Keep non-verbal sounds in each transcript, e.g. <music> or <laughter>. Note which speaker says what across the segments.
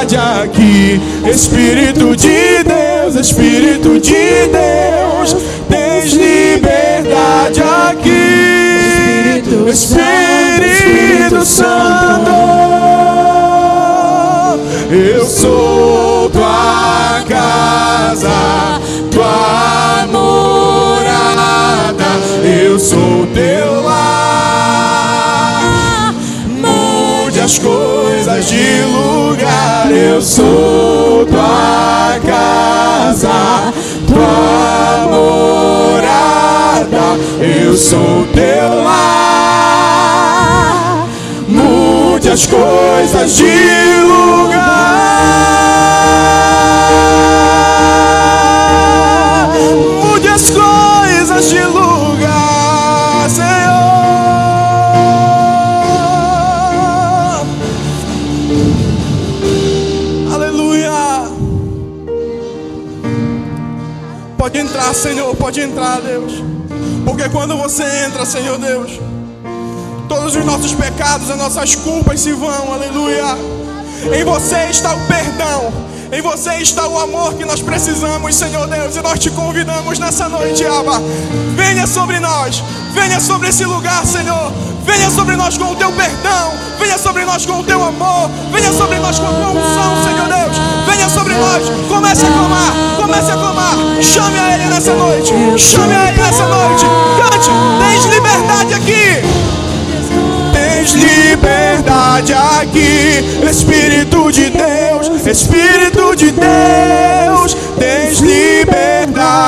Speaker 1: liberdade aqui. Espírito de Deus, Espírito de Deus, tens liberdade aqui. Espírito Santo, eu sou tua casa, tua morada, eu sou teu lar. Mude as coisas de lugar, eu sou tua casa, tua morada, eu sou teu lar. Mude as coisas de lugar. Entrar, Senhor, pode entrar, Deus. Porque quando você entra, Senhor Deus, todos os nossos pecados, as nossas culpas se vão, aleluia. Em você está o perdão, em você está o amor que nós precisamos, Senhor Deus, e nós te convidamos nessa noite, Abba. Venha sobre nós, venha sobre esse lugar, Senhor. Venha sobre nós com o teu perdão, venha sobre nós com o teu amor, venha sobre nós com a tua unção, Senhor sobre nós, comece a clamar, comece a clamar. Chame a Ele nessa noite, chame a Ele nessa noite. Cante, tens liberdade aqui. Tens liberdade aqui, Espírito de Deus, Espírito de Deus,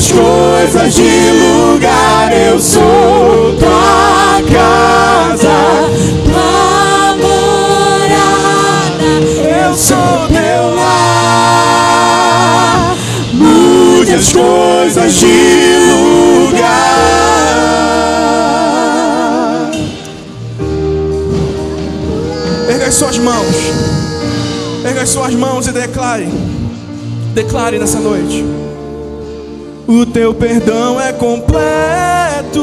Speaker 1: as coisas de lugar. Eu sou tua casa, tua morada. Eu sou teu lar. Mude as coisas de lugar. Erga as suas mãos. Erga as suas mãos e declare. Declare nessa noite. O teu perdão é completo.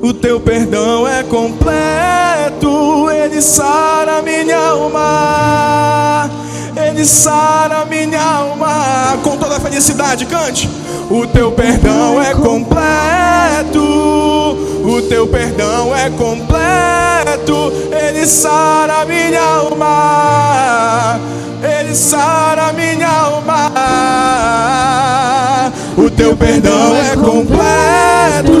Speaker 1: O teu perdão é completo. Ele sara minha alma. Ele sara minha alma. Com toda a felicidade, cante. O teu perdão é completo. O teu perdão é completo. Ele sara minha alma. Ele sara minha alma. Teu perdão é completo.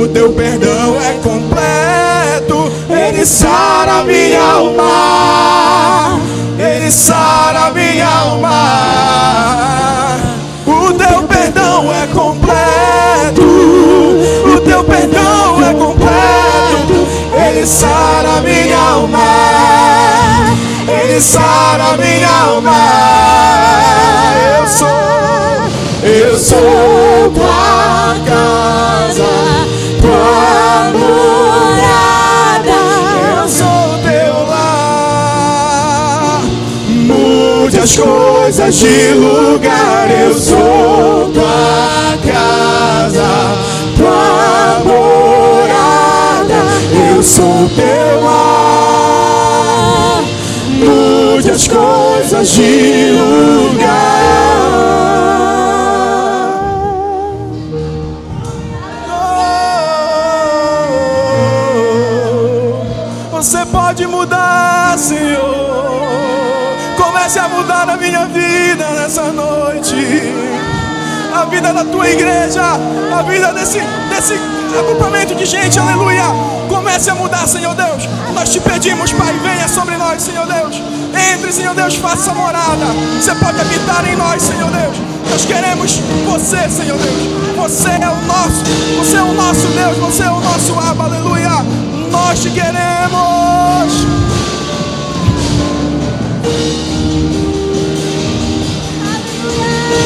Speaker 1: O teu perdão é completo. Ele sara minha alma. Ele sara minha alma. O teu perdão é completo. O teu perdão é completo. Ele sara minha alma. Ele sara minha alma. Eu sou, eu sou tua casa, tua morada. Eu sou teu lar. Mude as coisas de lugar. Eu sou tua casa, tua morada. Eu sou teu lar. Mude as coisas de lugar. Senhor. Comece a mudar a minha vida nessa noite. A vida da tua igreja, a vida desse, desse agrupamento de gente, aleluia. Comece a mudar, Senhor Deus. Nós te pedimos, Pai, venha sobre nós, Senhor Deus. Entre, Senhor Deus, faça morada. Você pode habitar em nós, Senhor Deus. Nós queremos você, Senhor Deus. Você é o nosso, você é o nosso Deus, você é o nosso Abba, aleluia. Nós te queremos.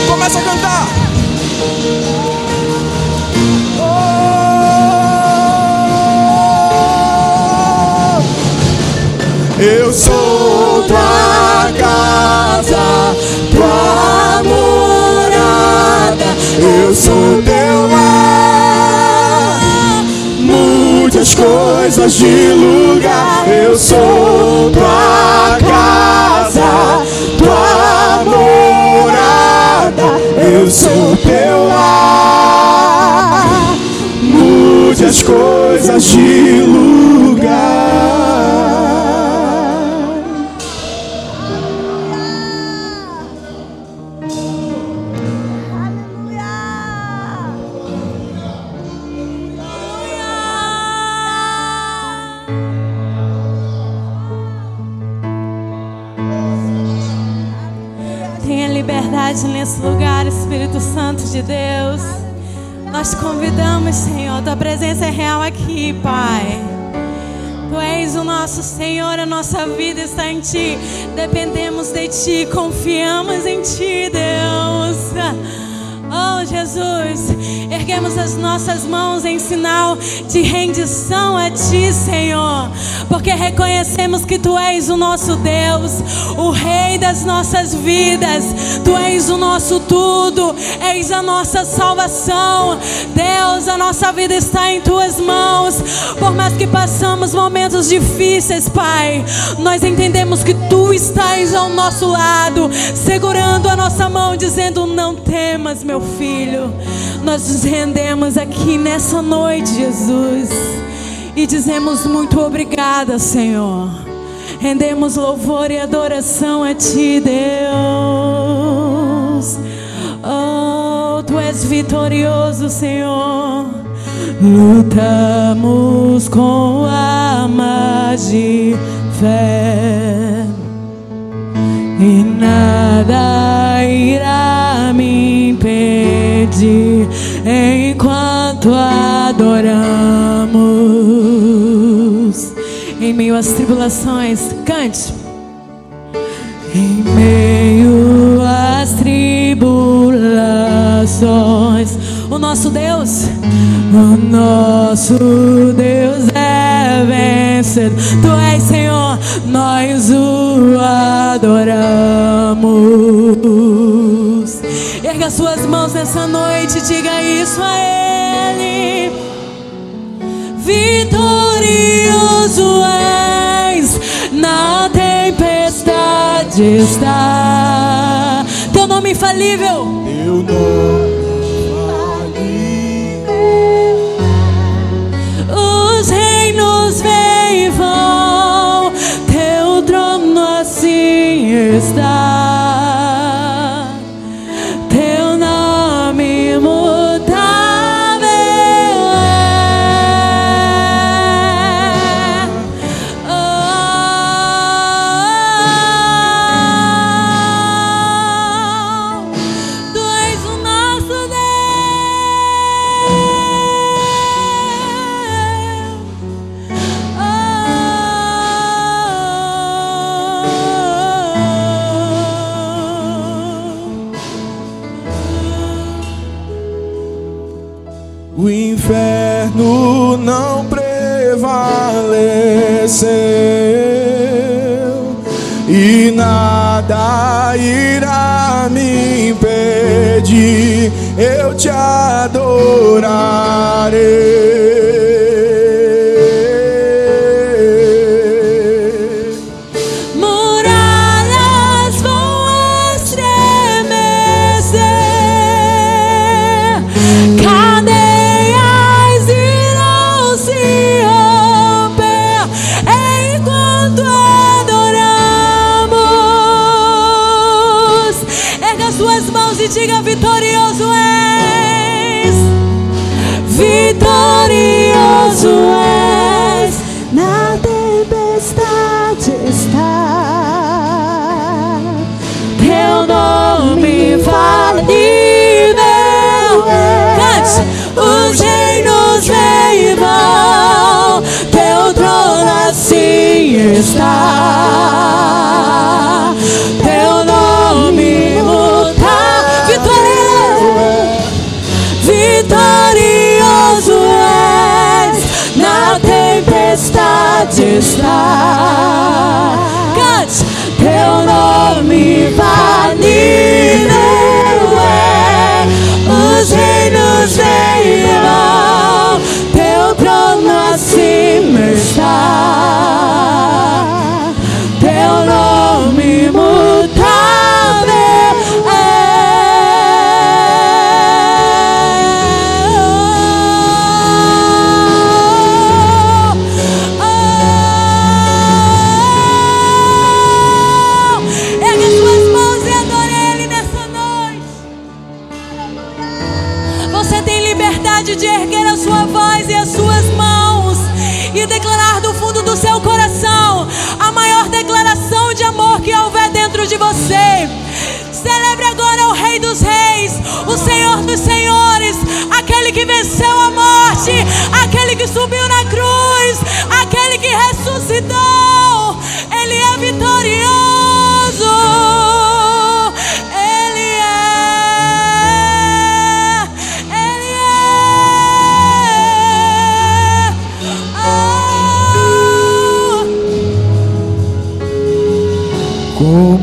Speaker 1: Começa a cantar. Oh, eu sou tua casa, tua morada. Eu sou teu lar. Muitas coisas de lugar. Eu sou tua casa, Eu sou teu lar. Muitas coisas de lugar.
Speaker 2: Nesse lugar, Espírito Santo de Deus. Nós convidamos, Senhor. Tua presença é real aqui, Pai. Tu és o nosso Senhor, a nossa vida está em Ti. Dependemos de Ti, confiamos em Ti, Deus. Oh, Jesus, erguemos as nossas mãos em sinal de rendição a Ti, Senhor, porque reconhecemos que Tu és o nosso Deus, o Rei das nossas vidas, Tu és o nosso tudo, és a nossa salvação. Deus, a nossa vida está em Tuas mãos, por mais que passamos momentos difíceis, Pai, nós entendemos que Tu estás ao nosso lado, segurando a nossa mão, dizendo: Não temas, meu filho. Nós nos rendemos aqui nessa noite, Jesus, e dizemos muito obrigada, Senhor. Rendemos louvor e adoração a Ti, Deus. Oh, Tu és vitorioso, Senhor. Lutamos com armas de fé nada irá me impedir enquanto adoramos. Em meio às tribulações, cante. Em meio às tribulações, o nosso Deus, o nosso Deus é vencedor. Tu és Senhor, nós o adoramos. Erga suas mãos nessa noite, diga isso a Ele. Vitorioso és na tempestade está. Teu nome infalível.
Speaker 1: Teu nome
Speaker 2: assim está. Teu nome luta, vitorioso, vitorioso és na tempestade está.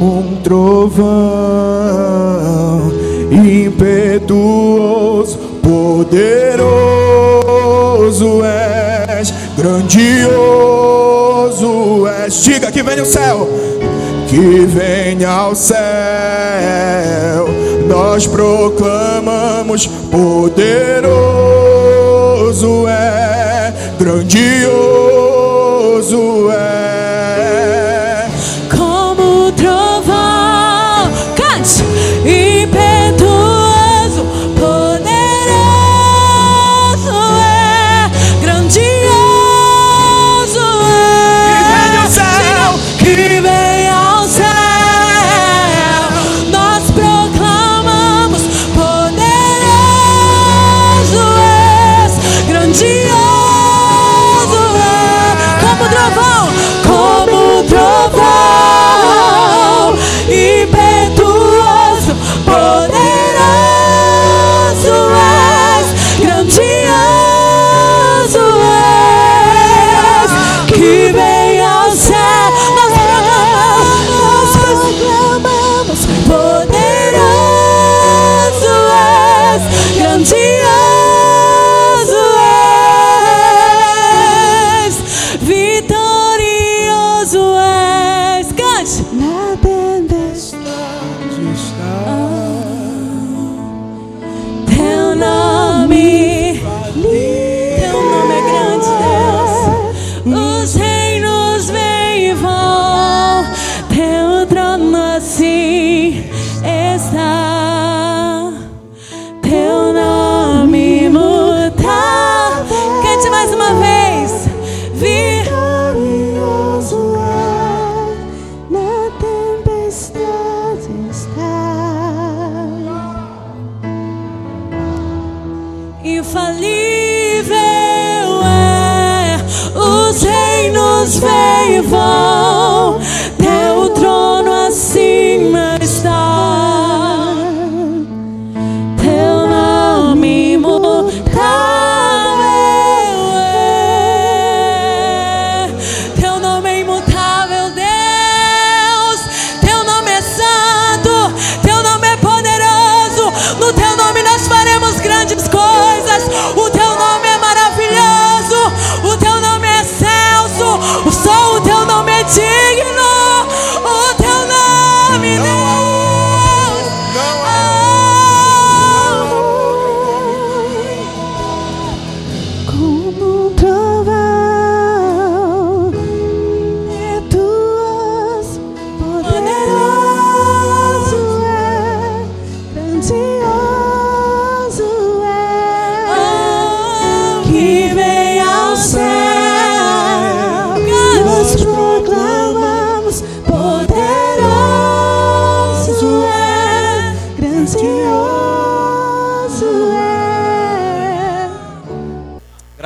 Speaker 1: um trovão impetuoso, poderoso és, grandioso és. Diga que vem o céu, que venha ao céu. Nós proclamamos: poderoso é, grandioso é.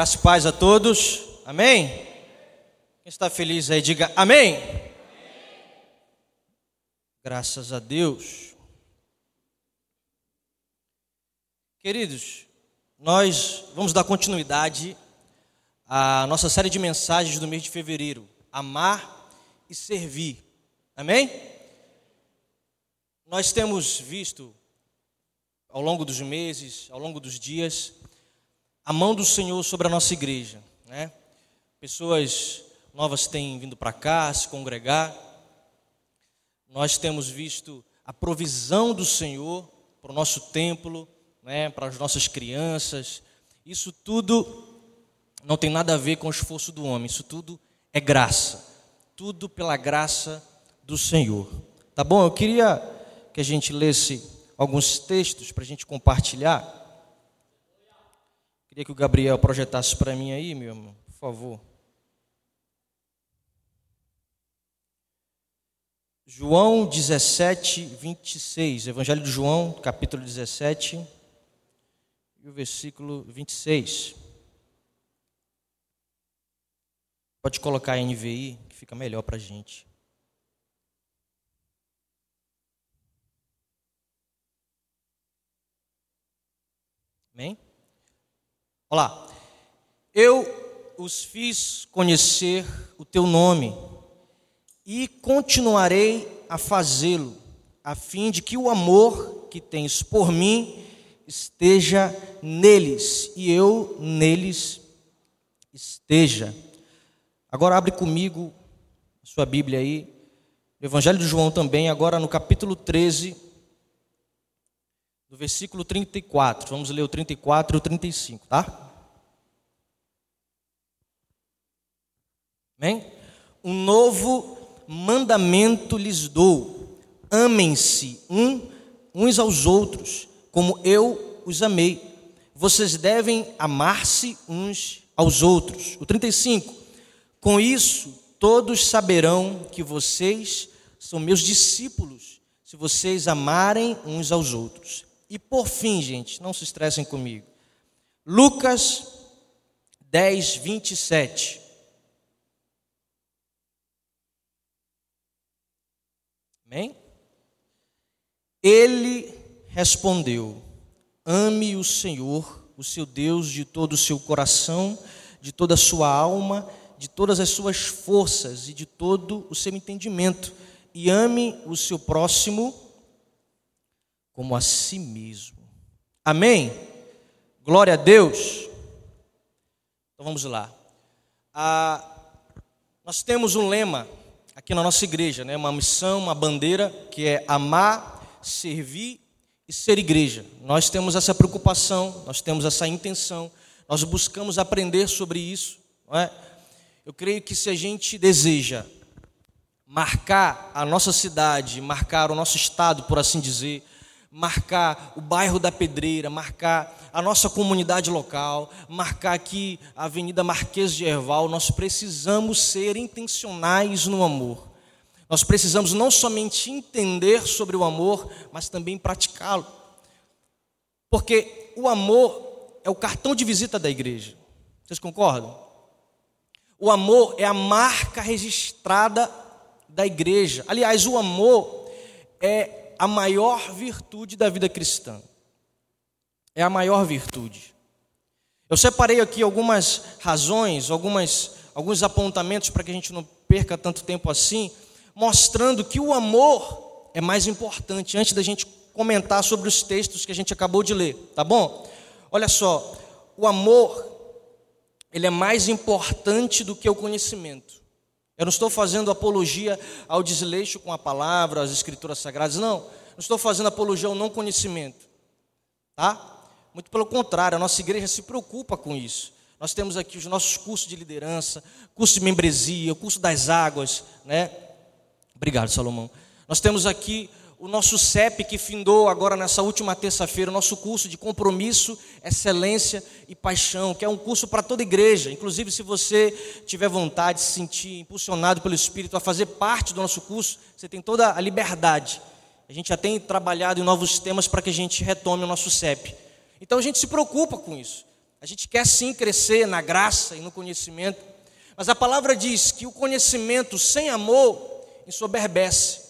Speaker 2: Graça e
Speaker 3: paz a todos. Amém? Quem está feliz aí, diga amém. amém. Graças a Deus. Queridos, nós vamos dar continuidade à nossa série de mensagens do mês de fevereiro: amar e servir. Amém? Nós temos visto ao longo dos meses, ao longo dos dias, a mão do Senhor sobre a nossa igreja, né? Pessoas novas têm vindo para cá se congregar. Nós temos visto a provisão do Senhor para o nosso templo, né, para as nossas crianças. Isso tudo não tem nada a ver com o esforço do homem, isso tudo é graça. Tudo pela graça do Senhor. Tá bom? Eu queria que a gente lesse alguns textos para a gente compartilhar. Queria que o Gabriel projetasse para mim aí, meu irmão, por favor. João 17, 26. Evangelho de João, capítulo 17 e o versículo 26. Pode colocar a NVI, que fica melhor para a gente. Amém? Olá. Eu os fiz conhecer o teu nome e continuarei a fazê-lo, a fim de que o amor que tens por mim esteja neles e eu neles esteja. Agora abre comigo a sua Bíblia aí, Evangelho de João também, agora no capítulo 13, do versículo 34. Vamos ler o 34 e o 35, tá? Amém? Um novo mandamento lhes dou: amem-se um, uns aos outros como eu os amei. Vocês devem amar-se uns aos outros. O 35. Com isso, todos saberão que vocês são meus discípulos, se vocês amarem uns aos outros. E por fim, gente, não se estressem comigo. Lucas 10, 27. Amém? Ele respondeu: Ame o Senhor, o seu Deus, de todo o seu coração, de toda a sua alma, de todas as suas forças e de todo o seu entendimento, e ame o seu próximo como a si mesmo. Amém? Glória a Deus. Então vamos lá. Ah, nós temos um lema aqui na nossa igreja, né? uma missão, uma bandeira, que é amar, servir e ser igreja. Nós temos essa preocupação, nós temos essa intenção, nós buscamos aprender sobre isso. É? Eu creio que se a gente deseja marcar a nossa cidade, marcar o nosso estado, por assim dizer, marcar o bairro da Pedreira, marcar a nossa comunidade local, marcar aqui a Avenida Marquês de Herval, nós precisamos ser intencionais no amor. Nós precisamos não somente entender sobre o amor, mas também praticá-lo. Porque o amor é o cartão de visita da igreja. Vocês concordam? O amor é a marca registrada da igreja. Aliás, o amor é a maior virtude da vida cristã. É a maior virtude. Eu separei aqui algumas razões, algumas, alguns apontamentos para que a gente não perca tanto tempo assim mostrando que o amor é mais importante, antes da gente comentar sobre os textos que a gente acabou de ler, tá bom? Olha só, o amor, ele é mais importante do que o conhecimento. Eu não estou fazendo apologia ao desleixo com a palavra, às escrituras sagradas, não. Não estou fazendo apologia ao não conhecimento, tá? Muito pelo contrário, a nossa igreja se preocupa com isso. Nós temos aqui os nossos cursos de liderança, curso de membresia, curso das águas, né? Obrigado, Salomão. Nós temos aqui o nosso CEP que findou agora nessa última terça-feira, o nosso curso de compromisso, excelência e paixão, que é um curso para toda igreja. Inclusive, se você tiver vontade, se sentir impulsionado pelo Espírito a fazer parte do nosso curso, você tem toda a liberdade. A gente já tem trabalhado em novos temas para que a gente retome o nosso CEP. Então a gente se preocupa com isso. A gente quer sim crescer na graça e no conhecimento, Mas a palavra diz que o conhecimento sem amor ensoberbece.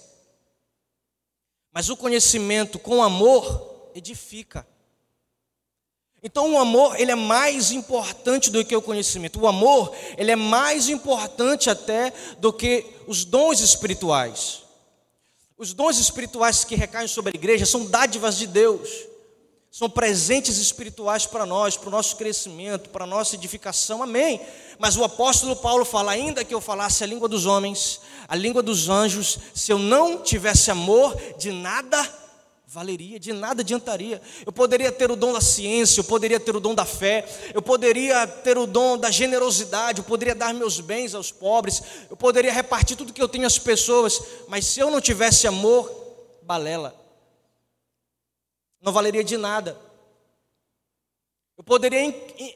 Speaker 3: Mas o conhecimento com amor edifica. Então o amor, ele é mais importante do que o conhecimento. O amor, ele é mais importante até do que os dons espirituais. Os dons espirituais que recaem sobre a igreja são dádivas de Deus. São presentes espirituais para nós, para o nosso crescimento, para a nossa edificação. Amém. Mas o apóstolo Paulo fala: ainda que eu falasse a língua dos homens, a língua dos anjos, se eu não tivesse amor, de nada valeria, de nada adiantaria. Eu poderia ter o dom da ciência, eu poderia ter o dom da fé, eu poderia ter o dom da generosidade, eu poderia dar meus bens aos pobres, eu poderia repartir tudo que eu tenho às pessoas, mas se eu não tivesse amor, balela. Não valeria de nada. Eu poderia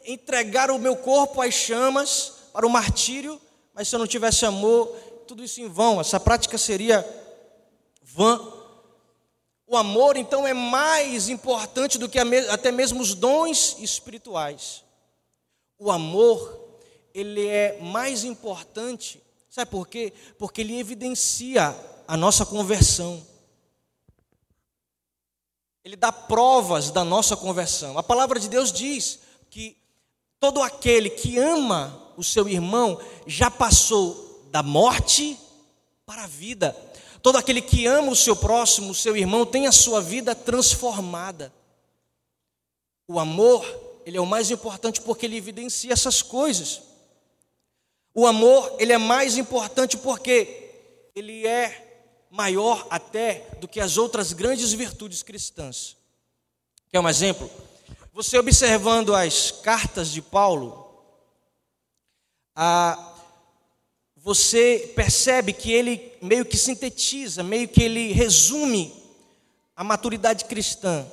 Speaker 3: entregar o meu corpo às chamas para o martírio, mas se eu não tivesse amor, tudo isso em vão, essa prática seria vã. O amor, então, é mais importante do que até mesmo os dons espirituais. O amor, ele é mais importante, sabe por quê? Porque ele evidencia a nossa conversão. Ele dá provas da nossa conversão. A palavra de Deus diz que todo aquele que ama o seu irmão já passou da morte para a vida. Todo aquele que ama o seu próximo, o seu irmão, tem a sua vida transformada. O amor, ele é o mais importante porque ele evidencia essas coisas. O amor, ele é mais importante porque ele é maior até do que as outras grandes virtudes cristãs. Quer um exemplo? Você observando as cartas de Paulo, a, você percebe que ele meio que sintetiza, meio que ele resume a maturidade cristã.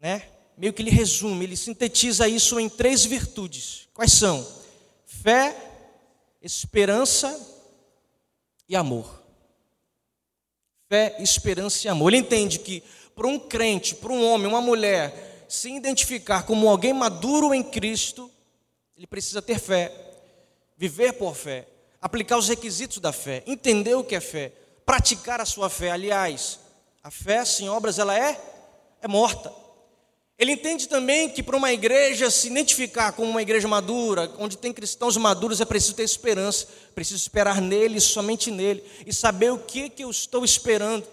Speaker 3: Né? Meio que ele resume, ele sintetiza isso em três virtudes. Quais são? Fé, esperança e amor. Fé, esperança e amor. Ele entende que para um crente, para um homem, uma mulher, se identificar como alguém maduro em Cristo, ele precisa ter fé viver por fé, aplicar os requisitos da fé, entender o que é fé, praticar a sua fé. Aliás, a fé sem obras ela é é morta. Ele entende também que para uma igreja se identificar como uma igreja madura, onde tem cristãos maduros, é preciso ter esperança, preciso esperar nele, somente nele, e saber o que, que eu estou esperando.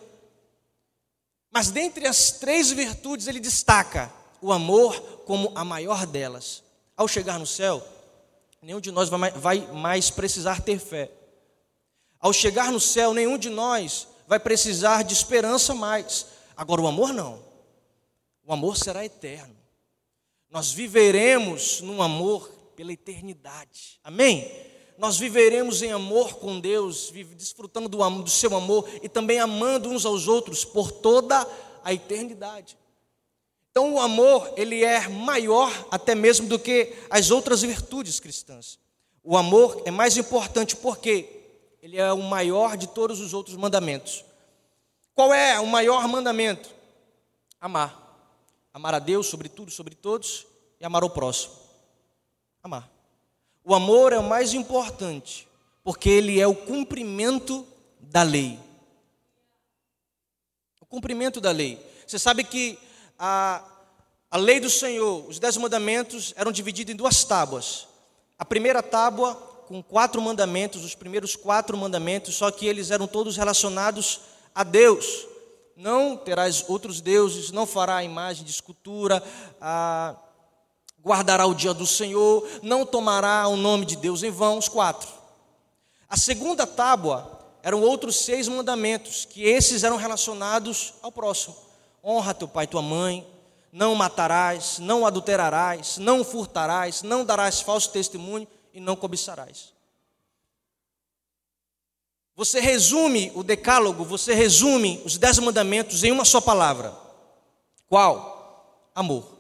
Speaker 3: Mas dentre as três virtudes, ele destaca o amor como a maior delas. Ao chegar no céu, nenhum de nós vai mais precisar ter fé. Ao chegar no céu, nenhum de nós vai precisar de esperança mais. Agora, o amor não. O amor será eterno. Nós viveremos num amor pela eternidade. Amém? Nós viveremos em amor com Deus, desfrutando do, do seu amor e também amando uns aos outros por toda a eternidade. Então o amor, ele é maior até mesmo do que as outras virtudes cristãs. O amor é mais importante porque ele é o maior de todos os outros mandamentos. Qual é o maior mandamento? Amar. Amar a Deus sobre tudo, sobre todos e amar o próximo. Amar. O amor é o mais importante porque ele é o cumprimento da lei. O cumprimento da lei. Você sabe que a, a lei do Senhor, os dez mandamentos, eram divididos em duas tábuas. A primeira tábua com quatro mandamentos, os primeiros quatro mandamentos, só que eles eram todos relacionados a Deus. Não terás outros deuses, não fará imagem de escultura, ah, guardará o dia do Senhor, não tomará o nome de Deus em vão, os quatro. A segunda tábua eram outros seis mandamentos, que esses eram relacionados ao próximo honra teu pai e tua mãe, não matarás, não adulterarás, não furtarás, não darás falso testemunho e não cobiçarás. Você resume o decálogo, você resume os dez mandamentos em uma só palavra. Qual? Amor.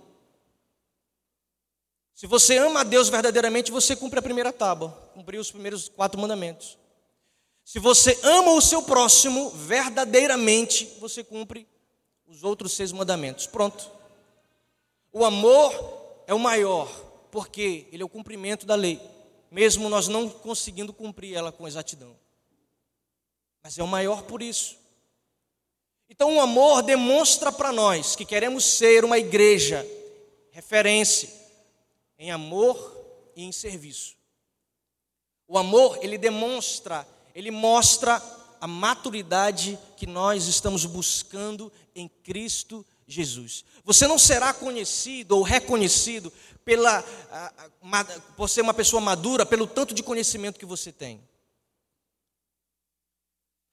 Speaker 3: Se você ama a Deus verdadeiramente, você cumpre a primeira tábua, cumpriu os primeiros quatro mandamentos. Se você ama o seu próximo verdadeiramente, você cumpre os outros seis mandamentos. Pronto. O amor é o maior, porque ele é o cumprimento da lei. mesmo nós não conseguindo cumprir ela com exatidão. Mas é o maior por isso. Então o amor demonstra para nós que queremos ser uma igreja referência em amor e em serviço. O amor, ele demonstra, ele mostra a maturidade que nós estamos buscando em Cristo Jesus. Você não será conhecido ou reconhecido pela, por ser uma pessoa madura pelo tanto de conhecimento que você tem.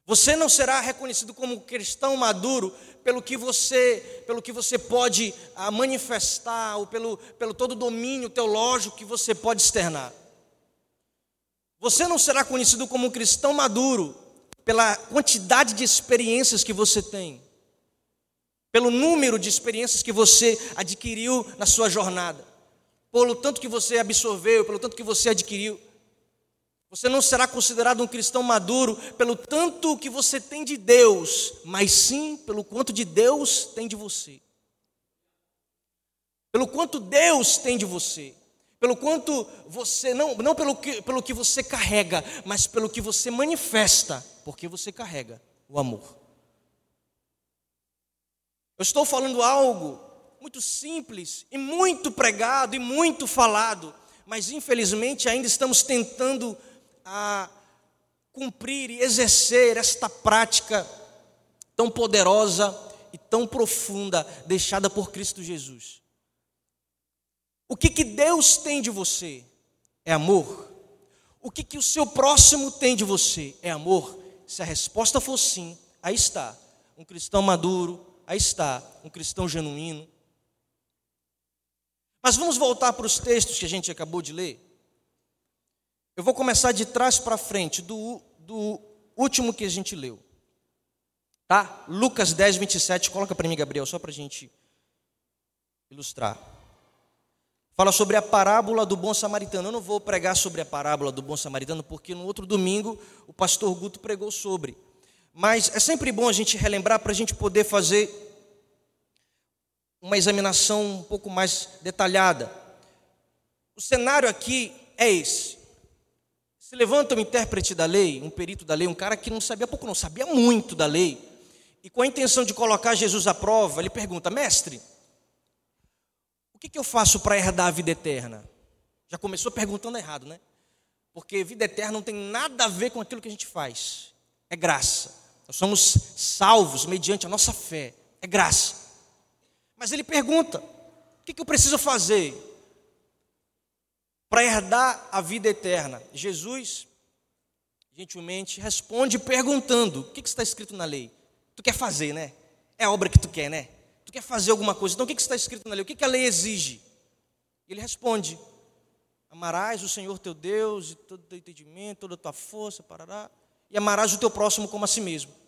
Speaker 3: Você não será reconhecido como cristão maduro pelo que você, pelo que você pode ah, manifestar ou pelo, pelo todo domínio teológico que você pode externar. Você não será conhecido como um cristão maduro pela quantidade de experiências que você tem, pelo número de experiências que você adquiriu na sua jornada, pelo tanto que você absorveu, pelo tanto que você adquiriu. Você não será considerado um cristão maduro pelo tanto que você tem de Deus, mas sim pelo quanto de Deus tem de você. Pelo quanto Deus tem de você. Pelo quanto você, não, não pelo, que, pelo que você carrega, mas pelo que você manifesta, porque você carrega o amor. Eu estou falando algo muito simples e muito pregado e muito falado, mas infelizmente ainda estamos tentando a cumprir e exercer esta prática tão poderosa e tão profunda deixada por Cristo Jesus. O que, que Deus tem de você? É amor. O que, que o seu próximo tem de você? É amor. Se a resposta for sim, aí está. Um cristão maduro, aí está. Um cristão genuíno. Mas vamos voltar para os textos que a gente acabou de ler. Eu vou começar de trás para frente, do, do último que a gente leu. Tá? Lucas 10, 27. Coloca para mim, Gabriel, só para a gente ilustrar. Fala sobre a parábola do bom samaritano. Eu não vou pregar sobre a parábola do bom samaritano, porque no outro domingo o pastor Guto pregou sobre. Mas é sempre bom a gente relembrar para a gente poder fazer uma examinação um pouco mais detalhada. O cenário aqui é esse. Se levanta um intérprete da lei, um perito da lei, um cara que não sabia pouco, não sabia muito da lei, e com a intenção de colocar Jesus à prova, ele pergunta: Mestre, o que, que eu faço para herdar a vida eterna? Já começou perguntando errado, né? Porque vida eterna não tem nada a ver com aquilo que a gente faz, é graça. Nós somos salvos mediante a nossa fé, é graça. Mas ele pergunta: o que, que eu preciso fazer? para herdar a vida eterna? Jesus, gentilmente, responde perguntando: o que está escrito na lei? Tu quer fazer, né? É a obra que tu quer, né? Tu quer fazer alguma coisa. Então o que está escrito na lei? O que a lei exige? Ele responde: Amarás o Senhor teu Deus de todo o teu entendimento, toda a tua força, parará, e amarás o teu próximo como a si mesmo.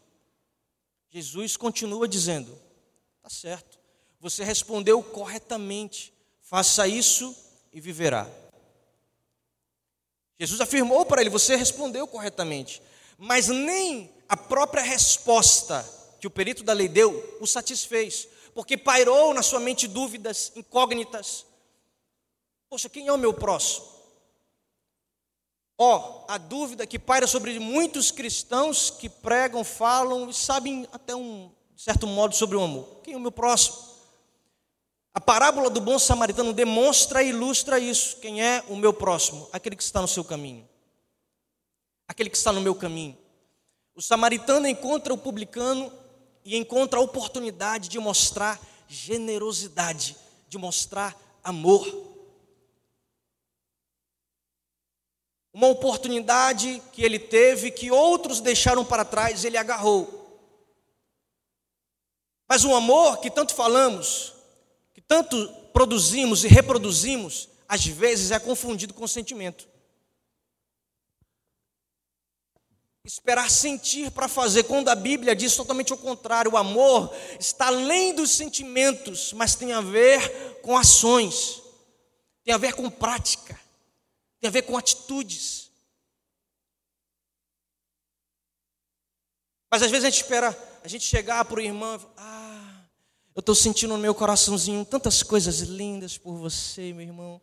Speaker 3: Jesus continua dizendo: Tá certo, você respondeu corretamente, faça isso e viverá. Jesus afirmou para ele: Você respondeu corretamente. Mas nem a própria resposta que o perito da lei deu o satisfez, porque pairou na sua mente dúvidas incógnitas. Poxa, quem é o meu próximo? Ó, oh, a dúvida que paira sobre muitos cristãos que pregam, falam e sabem até um certo modo sobre o amor. Quem é o meu próximo? A parábola do bom samaritano demonstra e ilustra isso. Quem é o meu próximo? Aquele que está no seu caminho. Aquele que está no meu caminho. O samaritano encontra o publicano e encontra a oportunidade de mostrar generosidade, de mostrar amor. Uma oportunidade que ele teve, que outros deixaram para trás, ele agarrou. Mas o amor que tanto falamos, tanto produzimos e reproduzimos, às vezes é confundido com sentimento. Esperar sentir para fazer, quando a Bíblia diz totalmente o contrário, o amor está além dos sentimentos, mas tem a ver com ações, tem a ver com prática, tem a ver com atitudes. Mas às vezes a gente espera a gente chegar para o irmão, ah, eu estou sentindo no meu coraçãozinho tantas coisas lindas por você, meu irmão.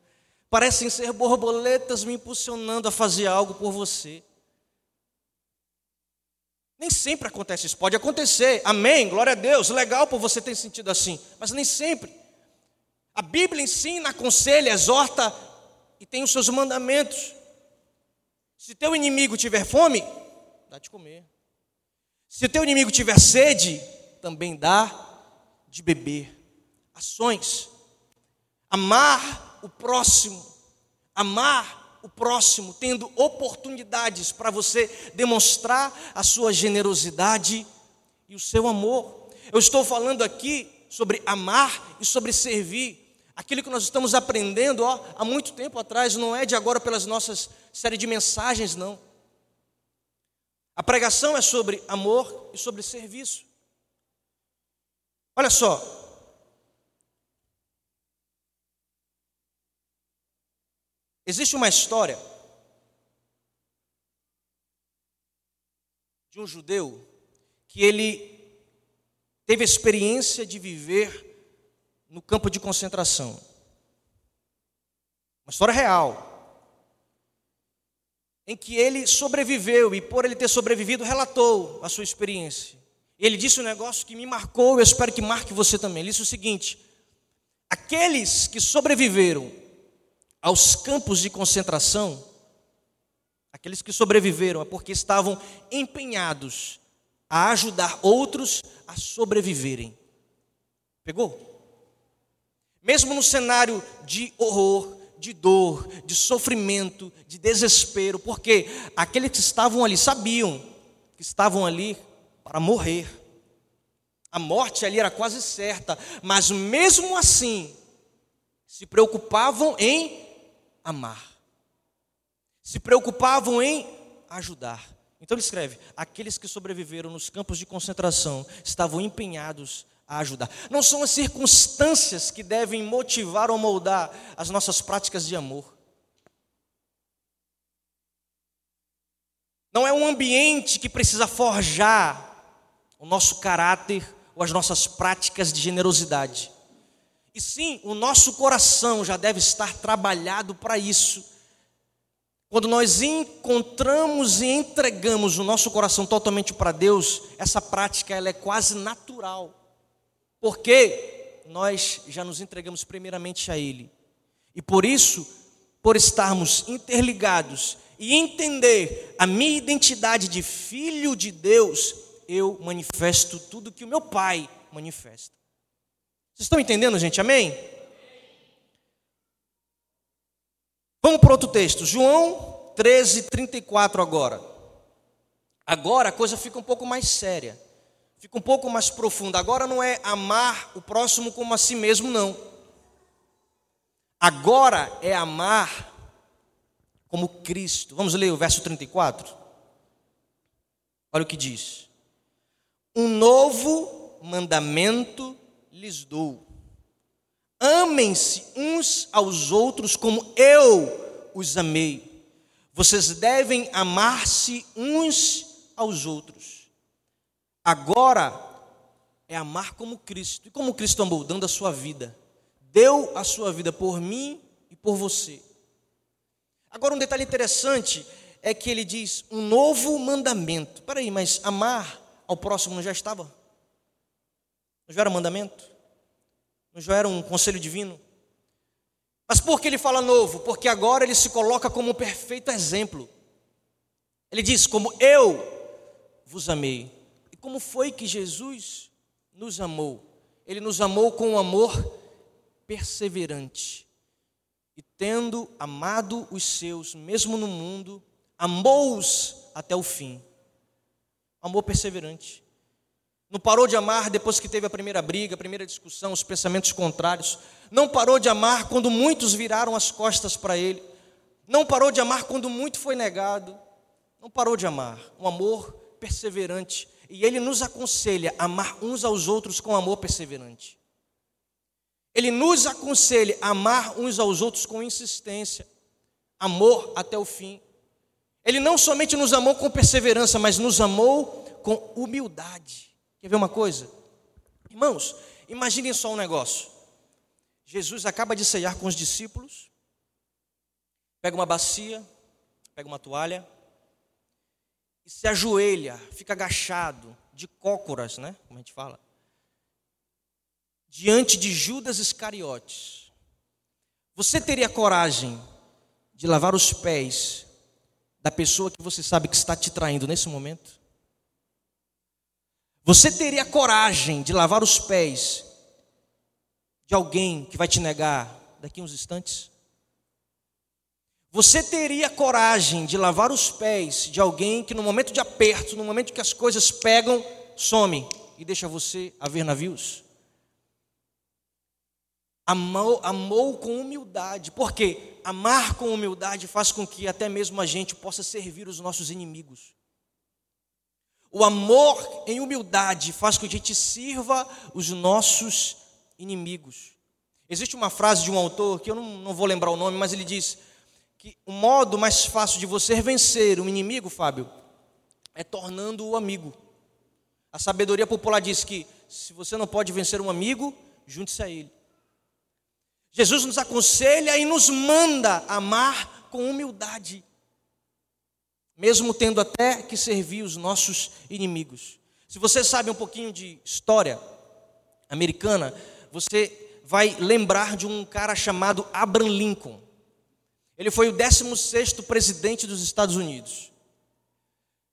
Speaker 3: parecem ser borboletas me impulsionando a fazer algo por você. Nem sempre acontece isso, pode acontecer, amém, glória a Deus, legal por você ter sentido assim, mas nem sempre. A Bíblia ensina, aconselha, exorta e tem os seus mandamentos. Se teu inimigo tiver fome, dá de comer. Se teu inimigo tiver sede, também dá de beber. Ações. Amar o próximo. Amar o próximo, tendo oportunidades para você demonstrar a sua generosidade e o seu amor. Eu estou falando aqui sobre amar e sobre servir. Aquilo que nós estamos aprendendo ó, há muito tempo atrás, não é de agora pelas nossas série de mensagens, não. A pregação é sobre amor e sobre serviço. Olha só. Existe uma história de um judeu que ele teve a experiência de viver no campo de concentração. Uma história real em que ele sobreviveu e por ele ter sobrevivido relatou a sua experiência. Ele disse um negócio que me marcou, eu espero que marque você também. Ele disse o seguinte: aqueles que sobreviveram aos campos de concentração, aqueles que sobreviveram é porque estavam empenhados a ajudar outros a sobreviverem. Pegou? Mesmo no cenário de horror, de dor, de sofrimento, de desespero, porque aqueles que estavam ali sabiam que estavam ali para morrer. A morte ali era quase certa, mas mesmo assim, se preocupavam em amar, se preocupavam em ajudar. Então ele escreve: aqueles que sobreviveram nos campos de concentração estavam empenhados a ajudar. Não são as circunstâncias que devem motivar ou moldar as nossas práticas de amor. Não é um ambiente que precisa forjar o nosso caráter ou as nossas práticas de generosidade. E sim, o nosso coração já deve estar trabalhado para isso. Quando nós encontramos e entregamos o nosso coração totalmente para Deus, essa prática ela é quase natural. Porque nós já nos entregamos primeiramente a Ele. E por isso, por estarmos interligados e entender a minha identidade de filho de Deus, eu manifesto tudo que o meu Pai manifesta. Vocês estão entendendo, gente? Amém? Vamos para outro texto. João 13, 34 agora. Agora a coisa fica um pouco mais séria fica um pouco mais profunda. Agora não é amar o próximo como a si mesmo, não. Agora é amar como Cristo. Vamos ler o verso 34? Olha o que diz: Um novo mandamento lhes dou. Amem-se uns aos outros como eu os amei. Vocês devem amar-se uns aos outros. Agora é amar como Cristo. E como Cristo amou? Dando a sua vida. Deu a sua vida por mim e por você. Agora, um detalhe interessante é que ele diz um novo mandamento. Peraí, mas amar ao próximo não já estava? Não já era mandamento? Não já era um conselho divino? Mas por que ele fala novo? Porque agora ele se coloca como um perfeito exemplo. Ele diz: Como eu vos amei, como foi que Jesus nos amou? Ele nos amou com um amor perseverante. E tendo amado os seus, mesmo no mundo, amou-os até o fim. Amor perseverante. Não parou de amar depois que teve a primeira briga, a primeira discussão, os pensamentos contrários. Não parou de amar quando muitos viraram as costas para ele. Não parou de amar quando muito foi negado. Não parou de amar. Um amor perseverante e ele nos aconselha a amar uns aos outros com amor perseverante. Ele nos aconselha a amar uns aos outros com insistência, amor até o fim. Ele não somente nos amou com perseverança, mas nos amou com humildade. Quer ver uma coisa? Irmãos, imaginem só um negócio. Jesus acaba de ceiar com os discípulos, pega uma bacia, pega uma toalha e se ajoelha, fica agachado, de cócoras, né? Como a gente fala, diante de Judas Iscariotes. Você teria coragem de lavar os pés da pessoa que você sabe que está te traindo nesse momento? Você teria coragem de lavar os pés de alguém que vai te negar daqui a uns instantes? Você teria coragem de lavar os pés de alguém que no momento de aperto, no momento que as coisas pegam, some e deixa você a ver navios? Amou, amou com humildade, porque amar com humildade faz com que até mesmo a gente possa servir os nossos inimigos. O amor em humildade faz com que a gente sirva os nossos inimigos. Existe uma frase de um autor que eu não, não vou lembrar o nome, mas ele diz: que o modo mais fácil de você vencer um inimigo, Fábio, é tornando-o amigo. A sabedoria popular diz que se você não pode vencer um amigo, junte-se a ele. Jesus nos aconselha e nos manda amar com humildade, mesmo tendo até que servir os nossos inimigos. Se você sabe um pouquinho de história americana, você vai lembrar de um cara chamado Abraham Lincoln. Ele foi o 16º presidente dos Estados Unidos.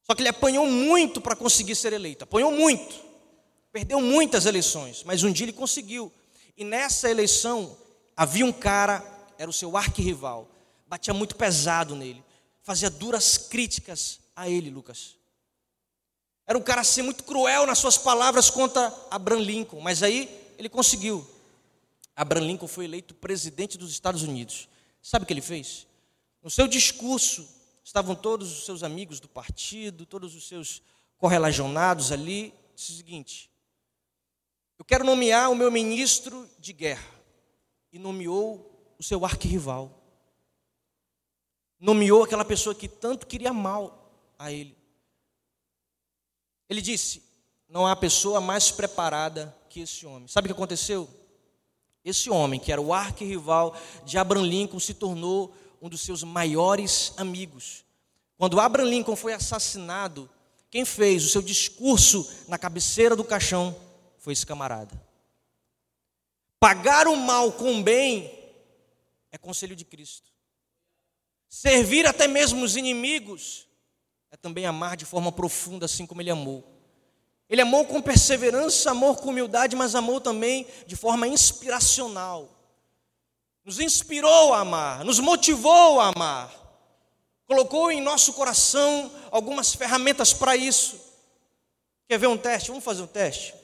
Speaker 3: Só que ele apanhou muito para conseguir ser eleito. Apanhou muito. Perdeu muitas eleições, mas um dia ele conseguiu. E nessa eleição havia um cara, era o seu arquirrival, batia muito pesado nele, fazia duras críticas a ele, Lucas. Era um cara assim muito cruel nas suas palavras contra Abraham Lincoln, mas aí ele conseguiu. Abraham Lincoln foi eleito presidente dos Estados Unidos. Sabe o que ele fez? No seu discurso, estavam todos os seus amigos do partido, todos os seus correlacionados ali. Disse o seguinte: Eu quero nomear o meu ministro de guerra. E nomeou o seu arquirrival. Nomeou aquela pessoa que tanto queria mal a ele. Ele disse: Não há pessoa mais preparada que esse homem. Sabe o que aconteceu? Esse homem, que era o arquirrival de Abraham Lincoln, se tornou um dos seus maiores amigos. Quando Abraham Lincoln foi assassinado, quem fez o seu discurso na cabeceira do caixão foi esse camarada. Pagar o mal com o bem é conselho de Cristo. Servir até mesmo os inimigos é também amar de forma profunda, assim como ele amou. Ele amou com perseverança, amou com humildade, mas amou também de forma inspiracional. Nos inspirou a amar, nos motivou a amar. Colocou em nosso coração algumas ferramentas para isso. Quer ver um teste? Vamos fazer um teste?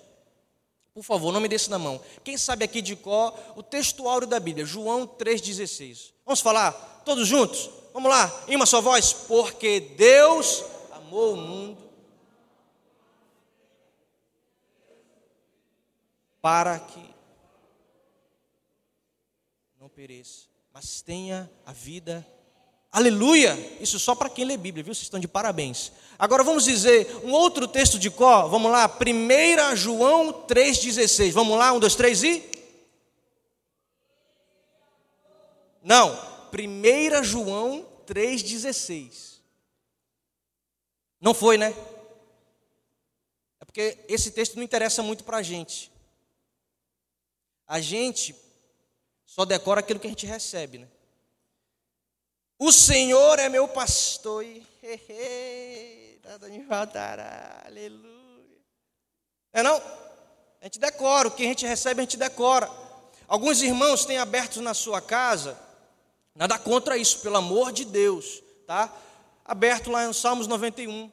Speaker 3: Por favor, não me deixe na mão. Quem sabe aqui de có o texto áureo da Bíblia, João 3,16. Vamos falar todos juntos? Vamos lá, em uma só voz. Porque Deus amou o mundo para que não pereça, mas tenha a vida. Aleluia! Isso só para quem lê Bíblia, viu? Vocês estão de parabéns. Agora vamos dizer um outro texto de Có, vamos lá, 1 João 3,16. Vamos lá, um, dois, três e. Não, 1 João 3,16. Não foi, né? É porque esse texto não interessa muito para a gente. A gente só decora aquilo que a gente recebe, né? O Senhor é meu pastor e <laughs> nada me faltará, aleluia. É não? A gente decora, o que a gente recebe a gente decora. Alguns irmãos têm abertos na sua casa, nada contra isso, pelo amor de Deus, tá? Aberto lá em Salmos 91,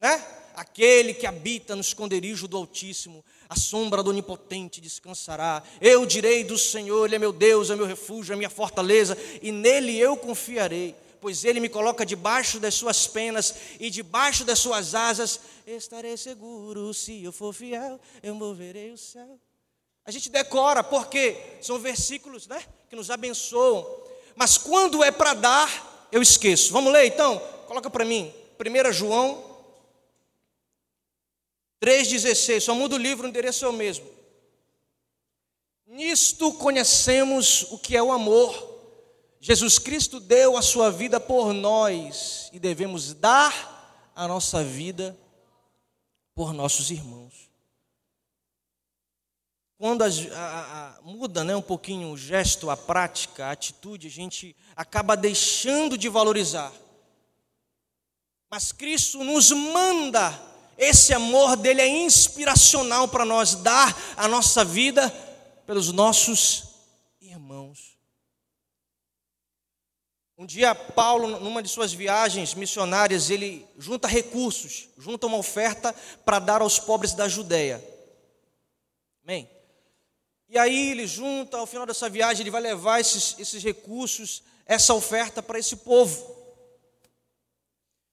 Speaker 3: né? Aquele que habita no esconderijo do Altíssimo, a sombra do Onipotente descansará. Eu direi do Senhor, Ele é meu Deus, é meu refúgio, é minha fortaleza, e nele eu confiarei, pois Ele me coloca debaixo das suas penas e debaixo das suas asas. Estarei seguro, se eu for fiel, eu moverei o céu. A gente decora, porque são versículos né, que nos abençoam, mas quando é para dar, eu esqueço. Vamos ler então? Coloca para mim, 1 João 3,16, só muda o livro, o endereço é o mesmo. Nisto conhecemos o que é o amor. Jesus Cristo deu a sua vida por nós e devemos dar a nossa vida por nossos irmãos. Quando a, a, a, muda né, um pouquinho o gesto, a prática, a atitude, a gente acaba deixando de valorizar. Mas Cristo nos manda, esse amor dele é inspiracional para nós dar a nossa vida pelos nossos irmãos. Um dia, Paulo, numa de suas viagens missionárias, ele junta recursos, junta uma oferta para dar aos pobres da Judéia. Amém? E aí ele junta, ao final dessa viagem, ele vai levar esses, esses recursos, essa oferta para esse povo.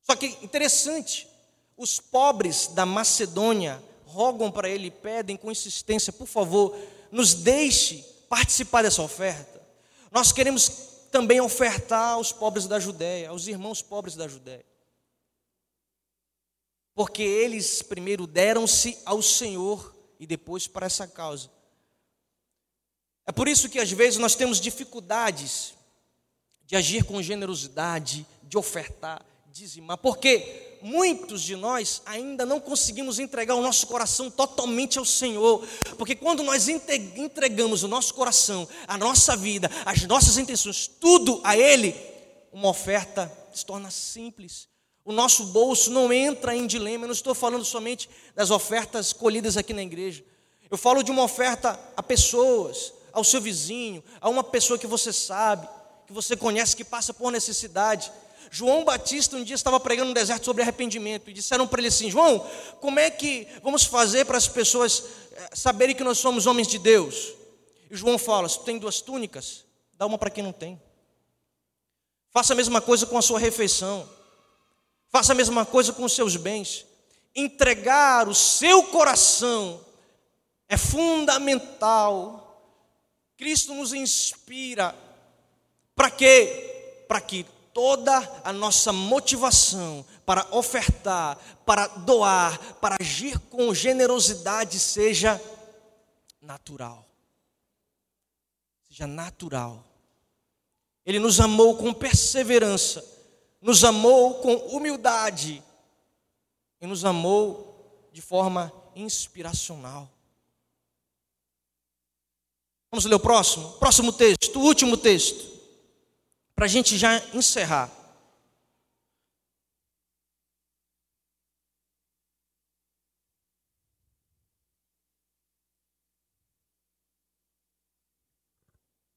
Speaker 3: Só que interessante, os pobres da Macedônia rogam para ele, pedem com insistência, por favor, nos deixe participar dessa oferta. Nós queremos também ofertar aos pobres da Judéia, aos irmãos pobres da Judéia. Porque eles primeiro deram-se ao Senhor e depois para essa causa. É por isso que às vezes nós temos dificuldades de agir com generosidade, de ofertar, dizimar, porque muitos de nós ainda não conseguimos entregar o nosso coração totalmente ao Senhor, porque quando nós entregamos o nosso coração, a nossa vida, as nossas intenções, tudo a Ele, uma oferta se torna simples. O nosso bolso não entra em dilema. Eu não estou falando somente das ofertas colhidas aqui na igreja. Eu falo de uma oferta a pessoas, ao seu vizinho, a uma pessoa que você sabe, que você conhece, que passa por necessidade. João Batista um dia estava pregando no deserto sobre arrependimento e disseram para ele assim: João, como é que vamos fazer para as pessoas eh, saberem que nós somos homens de Deus? E João fala: se tu tem duas túnicas, dá uma para quem não tem. Faça a mesma coisa com a sua refeição. Faça a mesma coisa com os seus bens. Entregar o seu coração é fundamental. Cristo nos inspira. Para quê? Para que toda a nossa motivação para ofertar, para doar, para agir com generosidade seja natural. Seja natural. Ele nos amou com perseverança, nos amou com humildade e nos amou de forma inspiracional. Vamos ler o próximo? Próximo texto, o último texto para a gente já encerrar.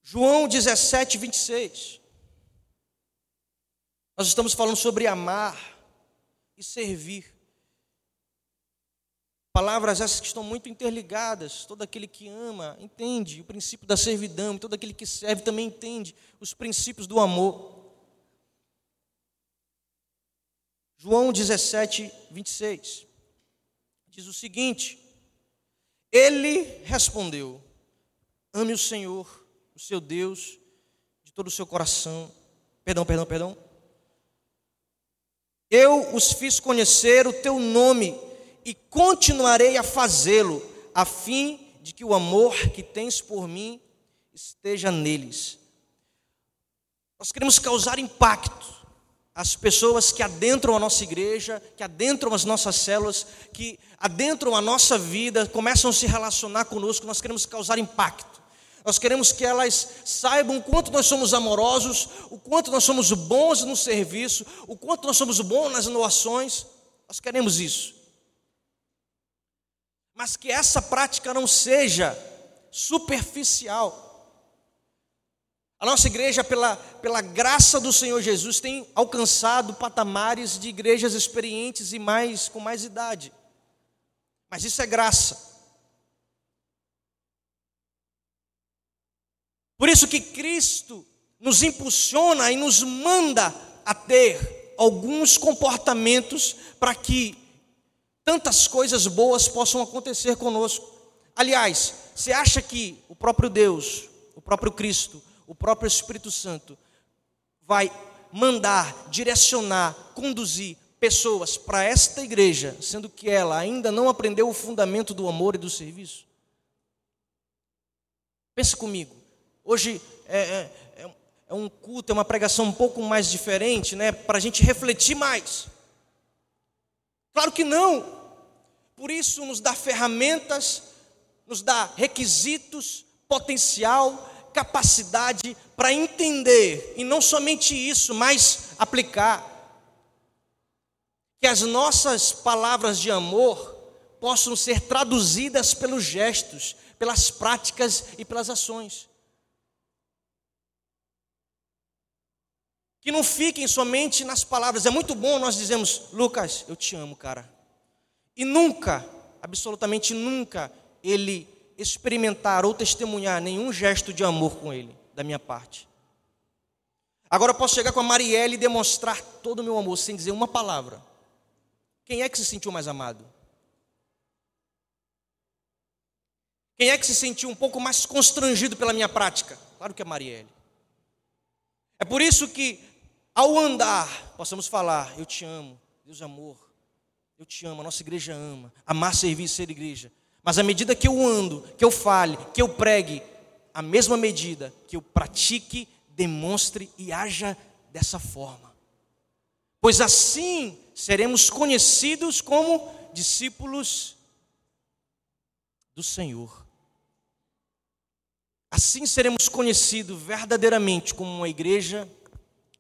Speaker 3: João 17, 26. Nós estamos falando sobre amar e servir. Palavras essas que estão muito interligadas. Todo aquele que ama entende o princípio da servidão, todo aquele que serve também entende os princípios do amor. João 17, 26 diz o seguinte: Ele respondeu: Ame o Senhor, o seu Deus, de todo o seu coração. Perdão, perdão, perdão. Eu os fiz conhecer o teu nome e continuarei a fazê-lo, a fim de que o amor que tens por mim esteja neles. Nós queremos causar impacto às pessoas que adentram a nossa igreja, que adentram as nossas células, que adentram a nossa vida, começam a se relacionar conosco, nós queremos causar impacto. Nós queremos que elas saibam o quanto nós somos amorosos, o quanto nós somos bons no serviço, o quanto nós somos bons nas inovações. Nós queremos isso mas que essa prática não seja superficial. A nossa igreja, pela, pela graça do Senhor Jesus, tem alcançado patamares de igrejas experientes e mais com mais idade. Mas isso é graça. Por isso que Cristo nos impulsiona e nos manda a ter alguns comportamentos para que tantas coisas boas possam acontecer conosco. Aliás, você acha que o próprio Deus, o próprio Cristo, o próprio Espírito Santo vai mandar, direcionar, conduzir pessoas para esta igreja, sendo que ela ainda não aprendeu o fundamento do amor e do serviço? Pense comigo. Hoje é, é, é, é um culto, é uma pregação um pouco mais diferente, né? Para a gente refletir mais. Claro que não. Por isso, nos dá ferramentas, nos dá requisitos, potencial, capacidade para entender, e não somente isso, mas aplicar. Que as nossas palavras de amor possam ser traduzidas pelos gestos, pelas práticas e pelas ações. Que não fiquem somente nas palavras. É muito bom nós dizemos, Lucas, eu te amo, cara. E nunca, absolutamente nunca, ele experimentar ou testemunhar nenhum gesto de amor com ele, da minha parte. Agora eu posso chegar com a Marielle e demonstrar todo o meu amor sem dizer uma palavra. Quem é que se sentiu mais amado? Quem é que se sentiu um pouco mais constrangido pela minha prática? Claro que é Marielle. É por isso que ao andar, possamos falar: Eu te amo, Deus é amor, eu te amo, a nossa igreja ama, amar, servir e ser igreja. Mas à medida que eu ando, que eu fale, que eu pregue, a mesma medida que eu pratique, demonstre e haja dessa forma. Pois assim seremos conhecidos como discípulos do Senhor. Assim seremos conhecidos verdadeiramente como uma igreja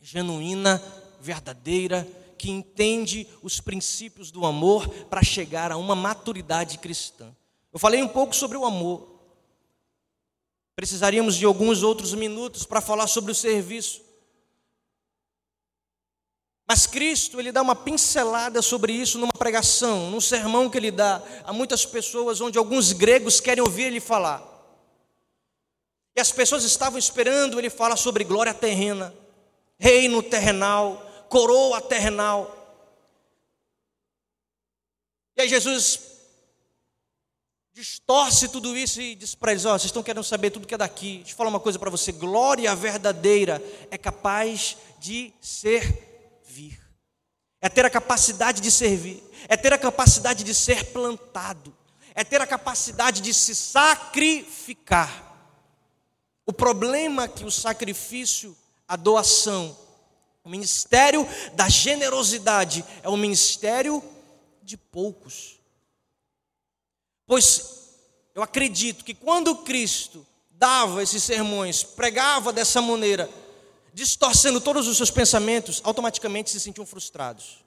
Speaker 3: genuína, verdadeira, que entende os princípios do amor para chegar a uma maturidade cristã. Eu falei um pouco sobre o amor. Precisaríamos de alguns outros minutos para falar sobre o serviço. Mas Cristo, ele dá uma pincelada sobre isso numa pregação, num sermão que ele dá a muitas pessoas, onde alguns gregos querem ouvir ele falar. E as pessoas estavam esperando ele falar sobre glória terrena reino terrenal, coroa terrenal. E aí Jesus distorce tudo isso e diz para eles: oh, vocês estão querendo saber tudo que é daqui. Deixa eu falar uma coisa para você: glória verdadeira é capaz de servir, é ter a capacidade de servir, é ter a capacidade de ser plantado, é ter a capacidade de se sacrificar. O problema que o sacrifício a doação. O ministério da generosidade é um ministério de poucos. Pois eu acredito que quando Cristo dava esses sermões, pregava dessa maneira, distorcendo todos os seus pensamentos, automaticamente se sentiam frustrados.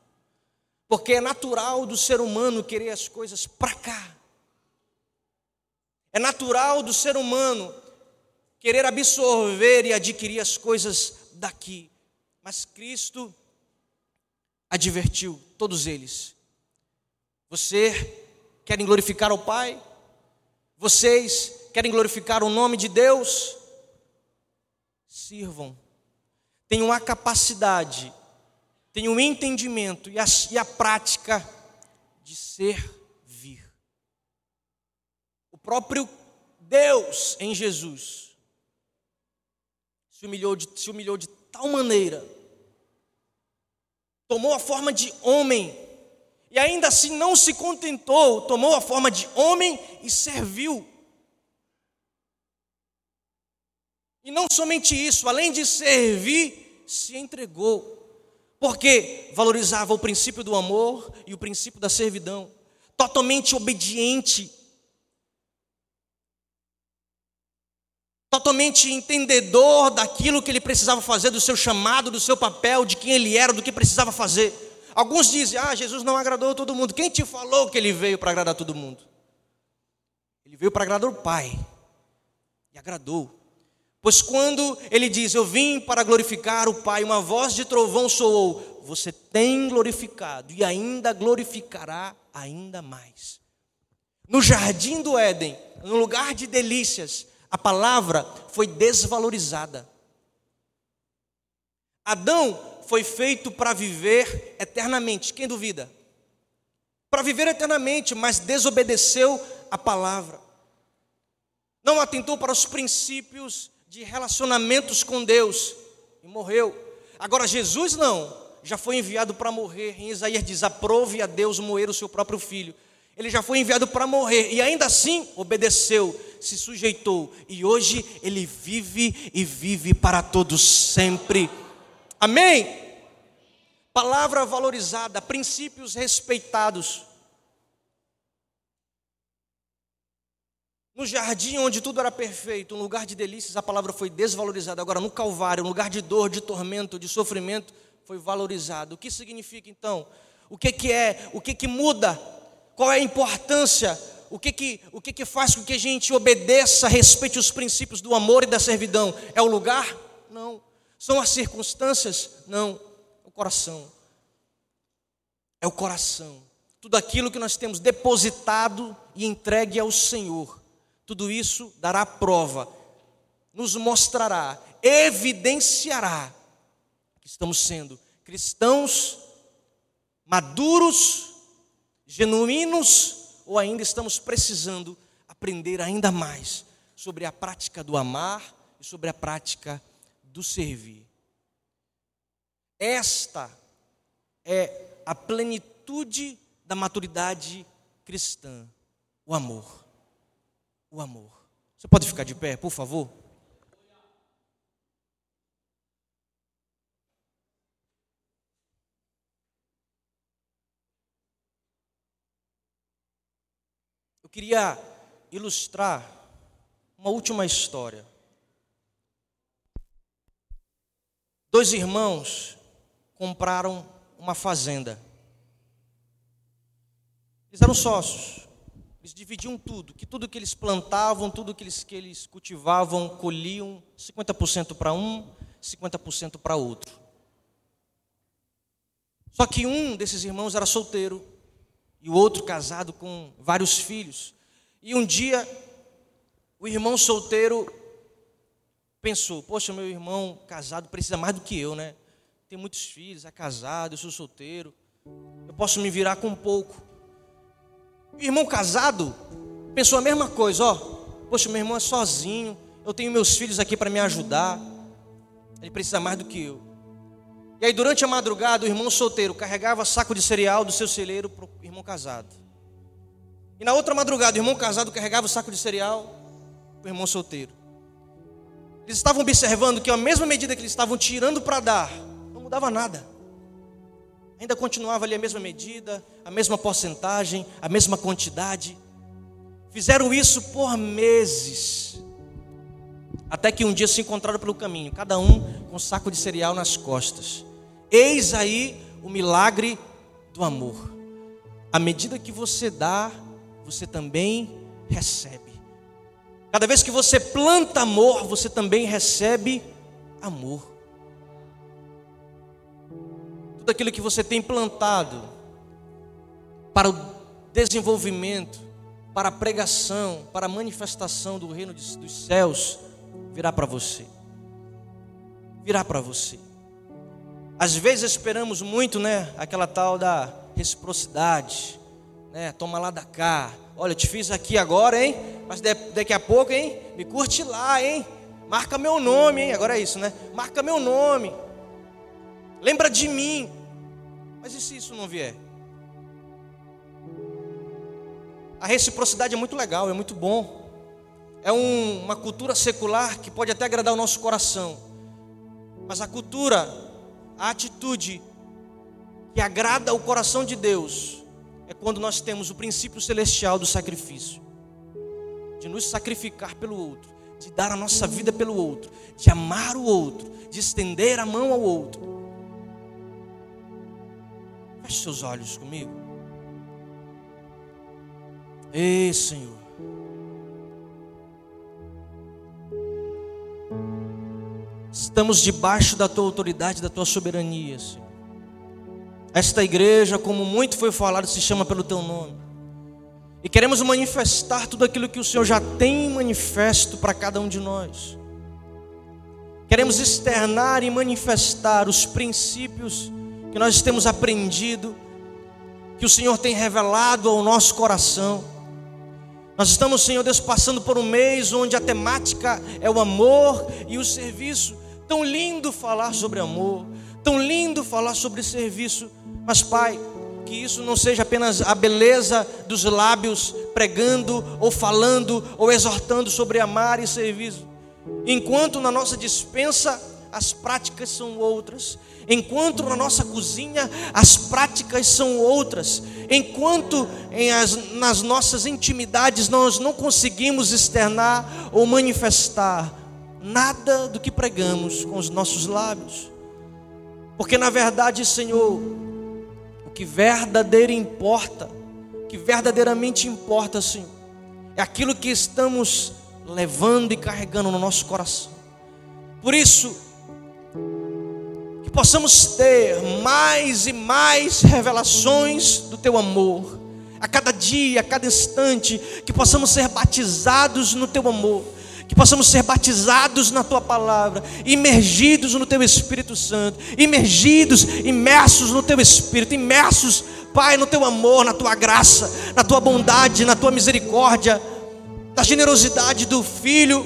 Speaker 3: Porque é natural do ser humano querer as coisas para cá. É natural do ser humano querer absorver e adquirir as coisas daqui. Mas Cristo advertiu todos eles: Você querem glorificar o Pai? Vocês querem glorificar o nome de Deus? Sirvam. Tenham a capacidade, tenham o entendimento e a, e a prática de servir. O próprio Deus em Jesus se humilhou de, se humilhou de tal maneira, tomou a forma de homem, e ainda assim não se contentou, tomou a forma de homem e serviu. E não somente isso, além de servir, se entregou, porque valorizava o princípio do amor e o princípio da servidão, totalmente obediente totalmente entendedor daquilo que ele precisava fazer, do seu chamado, do seu papel, de quem ele era, do que precisava fazer. Alguns dizem: Ah, Jesus não agradou todo mundo. Quem te falou que ele veio para agradar todo mundo? Ele veio para agradar o Pai. E agradou. Pois quando ele diz: Eu vim para glorificar o Pai, uma voz de trovão soou. Você tem glorificado e ainda glorificará ainda mais. No jardim do Éden, no lugar de delícias, a palavra foi desvalorizada. Adão foi feito para viver eternamente. Quem duvida? Para viver eternamente, mas desobedeceu a palavra. Não atentou para os princípios de relacionamentos com Deus e morreu. Agora Jesus não, já foi enviado para morrer. Em Isaías diz: "Aprove a Deus moer o seu próprio filho". Ele já foi enviado para morrer e ainda assim obedeceu, se sujeitou e hoje ele vive e vive para todos sempre. Amém? Palavra valorizada, princípios respeitados. No jardim onde tudo era perfeito, um lugar de delícias, a palavra foi desvalorizada. Agora, no Calvário, um lugar de dor, de tormento, de sofrimento, foi valorizado. O que significa então? O que, que é? O que, que muda? Qual é a importância? O que, que, o que, que faz com que a gente obedeça, respeite os princípios do amor e da servidão? É o lugar? Não. São as circunstâncias? Não. É o coração. É o coração. Tudo aquilo que nós temos depositado e entregue ao Senhor tudo isso dará prova, nos mostrará, evidenciará que estamos sendo cristãos maduros, genuínos, ou ainda estamos precisando aprender ainda mais sobre a prática do amar e sobre a prática do servir. Esta é a plenitude da maturidade cristã, o amor o amor. Você pode ficar de pé, por favor? Queria ilustrar uma última história. Dois irmãos compraram uma fazenda. Eles eram sócios. Eles dividiam tudo, que tudo que eles plantavam, tudo que eles, que eles cultivavam, colhiam, 50% para um, 50% para outro. Só que um desses irmãos era solteiro e o outro casado com vários filhos. E um dia, o irmão solteiro pensou: Poxa, meu irmão casado precisa mais do que eu, né? Tem muitos filhos, é casado, eu sou solteiro, eu posso me virar com pouco. O irmão casado pensou a mesma coisa, ó. Poxa, meu irmão é sozinho, eu tenho meus filhos aqui para me ajudar. Ele precisa mais do que eu. E aí, durante a madrugada, o irmão solteiro carregava saco de cereal do seu celeiro para o irmão casado. E na outra madrugada, o irmão casado carregava o saco de cereal para o irmão solteiro. Eles estavam observando que a mesma medida que eles estavam tirando para dar, não mudava nada. Ainda continuava ali a mesma medida, a mesma porcentagem, a mesma quantidade. Fizeram isso por meses. Até que um dia se encontraram pelo caminho, cada um com um saco de cereal nas costas. Eis aí o milagre do amor. À medida que você dá, você também recebe. Cada vez que você planta amor, você também recebe amor tudo aquilo que você tem plantado para o desenvolvimento, para a pregação, para a manifestação do reino dos céus, virá para você. Virá para você. Às vezes esperamos muito, né? Aquela tal da reciprocidade, né? Toma lá da cá. Olha, eu te fiz aqui agora, hein? Mas daqui a pouco, hein? Me curte lá, hein? Marca meu nome, hein? Agora é isso, né? Marca meu nome. Lembra de mim. Mas e se isso não vier? A reciprocidade é muito legal, é muito bom. É um, uma cultura secular que pode até agradar o nosso coração. Mas a cultura, a atitude que agrada o coração de Deus é quando nós temos o princípio celestial do sacrifício de nos sacrificar pelo outro, de dar a nossa vida pelo outro, de amar o outro, de estender a mão ao outro. Feche seus olhos comigo. Ei, Senhor. Estamos debaixo da tua autoridade, da tua soberania, Senhor. Esta igreja, como muito foi falado, se chama pelo teu nome. E queremos manifestar tudo aquilo que o Senhor já tem manifesto para cada um de nós. Queremos externar e manifestar os princípios que nós temos aprendido, que o Senhor tem revelado ao nosso coração. Nós estamos, Senhor Deus, passando por um mês onde a temática é o amor e o serviço. Tão lindo falar sobre amor, tão lindo falar sobre serviço, mas, Pai, que isso não seja apenas a beleza dos lábios pregando, ou falando, ou exortando sobre amar e serviço. Enquanto na nossa dispensa as práticas são outras. Enquanto na nossa cozinha as práticas são outras. Enquanto as, nas nossas intimidades nós não conseguimos externar ou manifestar nada do que pregamos com os nossos lábios. Porque na verdade, Senhor, o que verdadeiro importa, o que verdadeiramente importa, Senhor, é aquilo que estamos levando e carregando no nosso coração. Por isso, que possamos ter mais e mais revelações do teu amor, a cada dia, a cada instante, que possamos ser batizados no teu amor que possamos ser batizados na tua palavra, imergidos no teu Espírito Santo, imergidos, imersos no teu Espírito, imersos, Pai, no teu amor, na tua graça, na tua bondade, na tua misericórdia, na generosidade do Filho,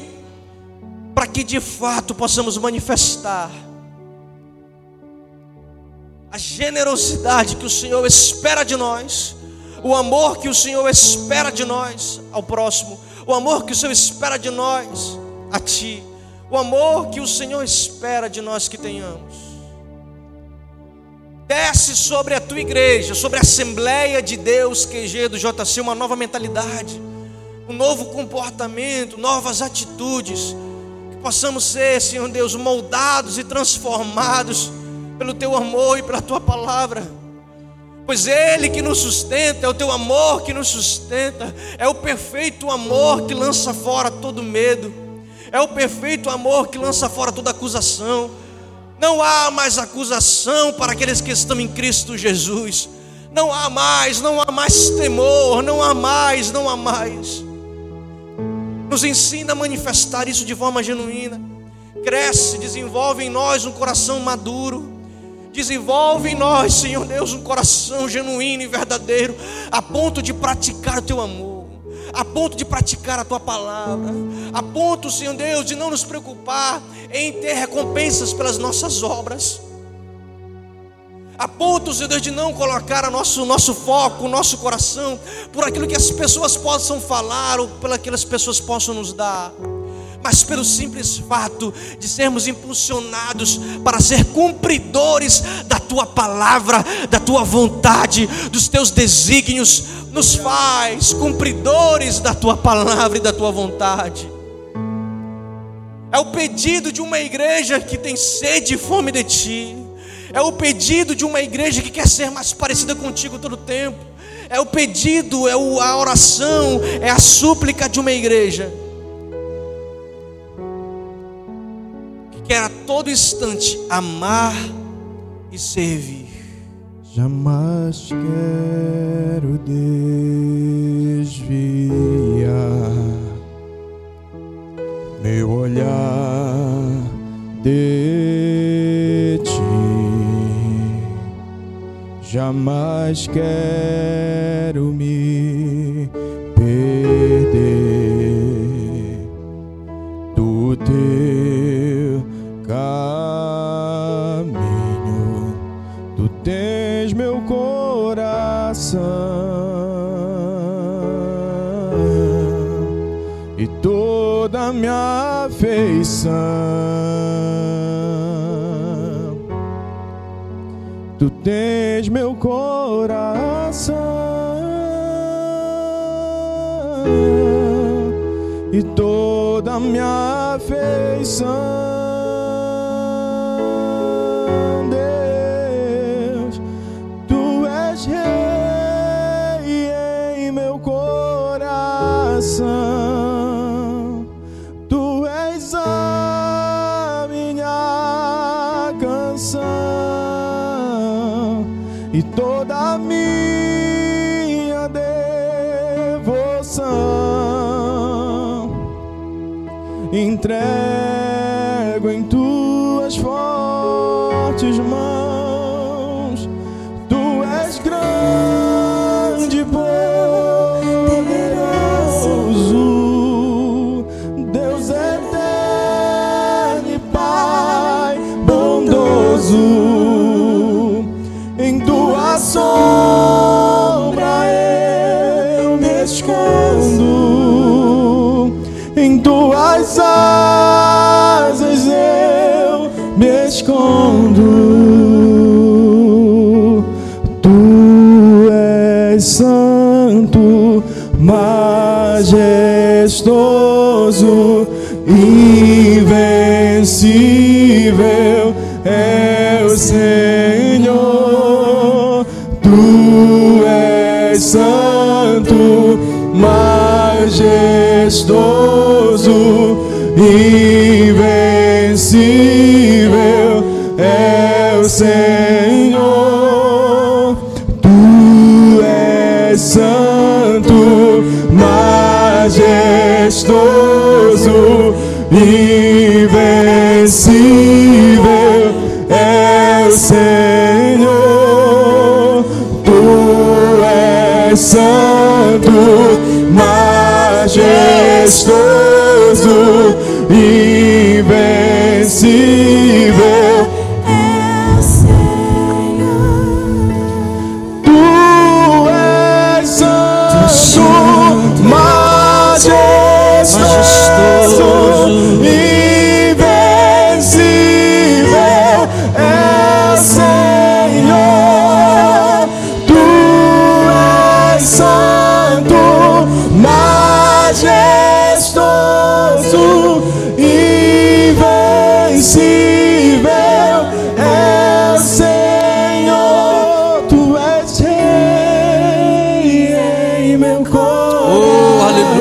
Speaker 3: para que de fato possamos manifestar a generosidade que o Senhor espera de nós, o amor que o Senhor espera de nós ao próximo o amor que o Senhor espera de nós, a Ti, o amor que o Senhor espera de nós que tenhamos. Desce sobre a tua igreja, sobre a Assembleia de Deus QG do JC, uma nova mentalidade, um novo comportamento, novas atitudes, que possamos ser, Senhor Deus, moldados e transformados pelo Teu amor e pela Tua palavra pois Ele que nos sustenta, é o teu amor que nos sustenta, é o perfeito amor que lança fora todo medo, é o perfeito amor que lança fora toda acusação. Não há mais acusação para aqueles que estão em Cristo Jesus. Não há mais, não há mais temor, não há mais, não há mais. Nos ensina a manifestar isso de forma genuína. Cresce, desenvolve em nós um coração maduro Desenvolve em nós, Senhor Deus, um coração genuíno e verdadeiro, a ponto de praticar o teu amor, a ponto de praticar a tua palavra, a ponto, Senhor Deus, de não nos preocupar em ter recompensas pelas nossas obras. A ponto, Senhor Deus, de não colocar o nosso, nosso foco, o nosso coração, por aquilo que as pessoas possam falar ou pelo que as pessoas possam nos dar mas pelo simples fato de sermos impulsionados para ser cumpridores da tua palavra, da tua vontade, dos teus desígnios, nos faz cumpridores da tua palavra e da tua vontade. É o pedido de uma igreja que tem sede e fome de ti. É o pedido de uma igreja que quer ser mais parecida contigo todo o tempo. É o pedido, é a oração, é a súplica de uma igreja quer a todo instante amar e servir.
Speaker 1: Jamais quero desviar meu olhar de ti. Jamais quero me toda minha afeição. Tu tens meu coração e toda minha afeição. Entrego és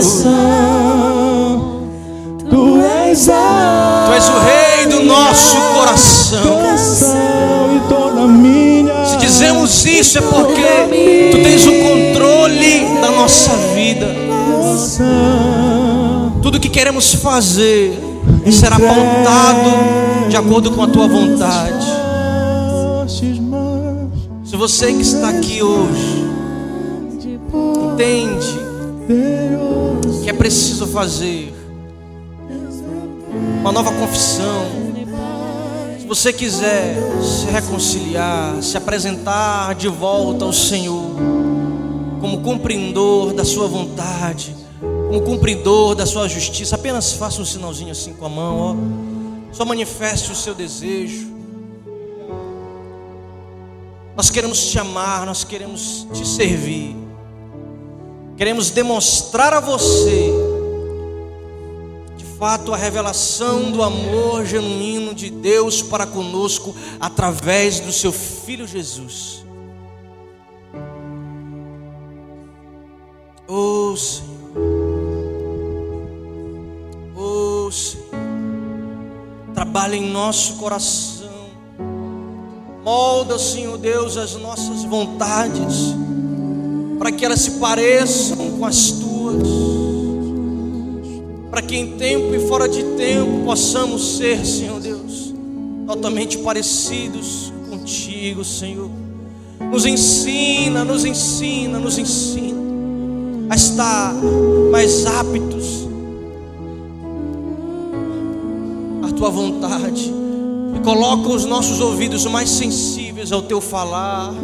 Speaker 1: coração. Tu és a
Speaker 3: Tu és o rei do nosso coração. Se dizemos isso é porque tu tens o controle da nossa vida. Tudo que queremos fazer será pautado de acordo com a tua vontade. Se você que está aqui hoje entende preciso fazer uma nova confissão, se você quiser se reconciliar, se apresentar de volta ao Senhor, como cumpridor da sua vontade, como cumpridor da sua justiça, apenas faça um sinalzinho assim com a mão, ó. Só manifeste o seu desejo. Nós queremos te amar, nós queremos te servir. Queremos demonstrar a você, de fato, a revelação do amor genuíno de Deus para conosco através do seu Filho Jesus. Oh Senhor, oh Senhor, trabalha em nosso coração, molda, Senhor Deus, as nossas vontades para que elas se pareçam com as tuas, para que em tempo e fora de tempo possamos ser, Senhor Deus, totalmente parecidos contigo, Senhor. Nos ensina, nos ensina, nos ensina a estar mais aptos à tua vontade. E coloca os nossos ouvidos mais sensíveis ao teu falar